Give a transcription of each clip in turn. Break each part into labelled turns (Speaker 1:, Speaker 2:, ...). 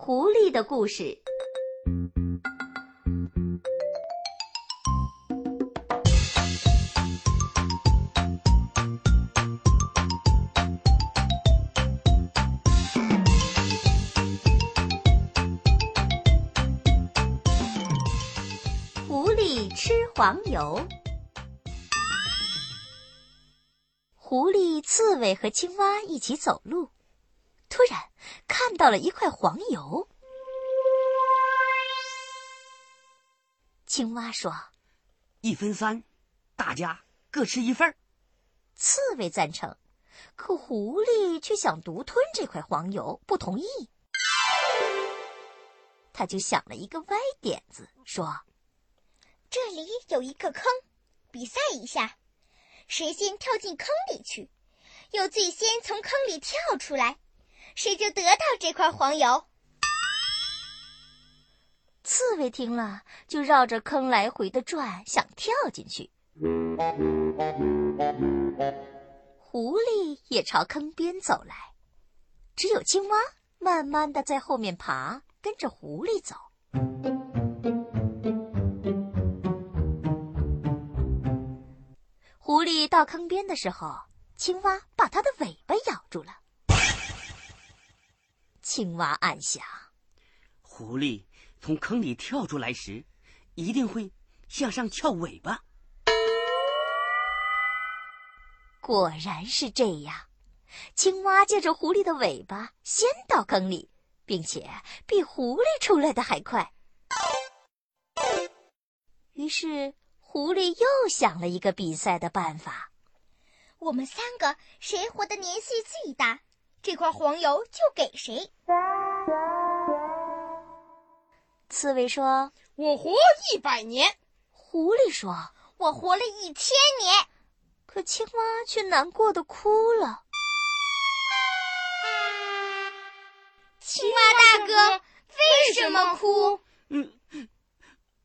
Speaker 1: 狐狸的故事。狐狸吃黄油。狐狸、刺猬和青蛙一起走路，突然看到了一块黄油。青蛙说：“
Speaker 2: 一分三，大家各吃一份儿。”
Speaker 1: 刺猬赞成，可狐狸却想独吞这块黄油，不同意。他就想了一个歪点子，说：“
Speaker 3: 这里有一个坑，比赛一下。”谁先跳进坑里去，又最先从坑里跳出来，谁就得到这块黄油。
Speaker 1: 刺猬听了，就绕着坑来回的转，想跳进去。狐狸也朝坑边走来，只有青蛙慢慢的在后面爬，跟着狐狸走。狐狸到坑边的时候，青蛙把它的尾巴咬住了。青蛙暗想：
Speaker 2: 狐狸从坑里跳出来时，一定会向上翘尾巴。
Speaker 1: 果然是这样，青蛙借着狐狸的尾巴先到坑里，并且比狐狸出来的还快。于是。狐狸又想了一个比赛的办法：
Speaker 3: 我们三个谁活的年岁最大，这块黄油就给谁。
Speaker 1: 刺猬说：“
Speaker 4: 我活一百年。”
Speaker 1: 狐狸说：“
Speaker 3: 我活了一千年。”
Speaker 1: 可青蛙却难过的哭了。
Speaker 3: 青蛙大哥，为什么哭？
Speaker 2: 嗯，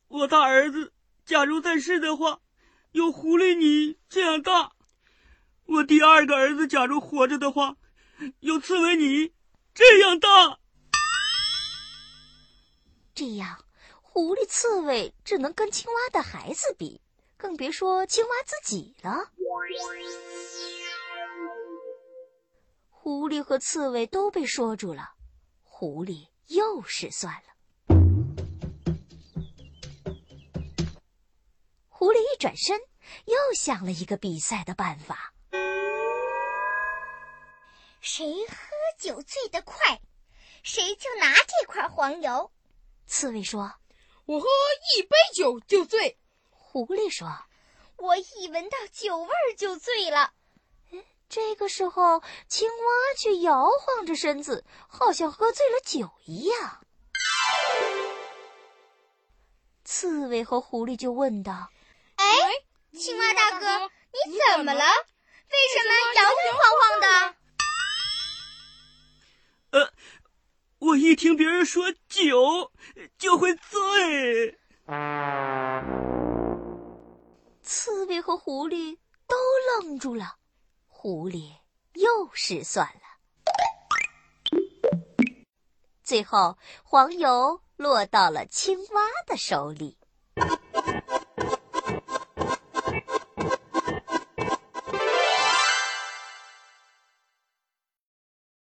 Speaker 2: 我大儿子。假如在世的话，有狐狸你这样大；我第二个儿子假如活着的话，有刺猬你这样大。
Speaker 1: 这样，狐狸、刺猬只能跟青蛙的孩子比，更别说青蛙自己了。狐狸和刺猬都被说住了，狐狸又失算了。狐狸一转身，又想了一个比赛的办法：
Speaker 3: 谁喝酒醉得快，谁就拿这块黄油。
Speaker 1: 刺猬说：“
Speaker 4: 我喝一杯酒就醉。”
Speaker 1: 狐狸说：“
Speaker 3: 我一闻到酒味儿就醉了。”
Speaker 1: 这个时候，青蛙却摇晃着身子，好像喝醉了酒一样。刺猬和狐狸就问道。
Speaker 3: 哎，青蛙大哥，你怎么了？为什么摇摇晃晃的？
Speaker 2: 我一听别人说酒就会醉。
Speaker 1: 刺猬和狐狸都愣住了，狐狸又失算了。最后，黄油落到了青蛙的手里。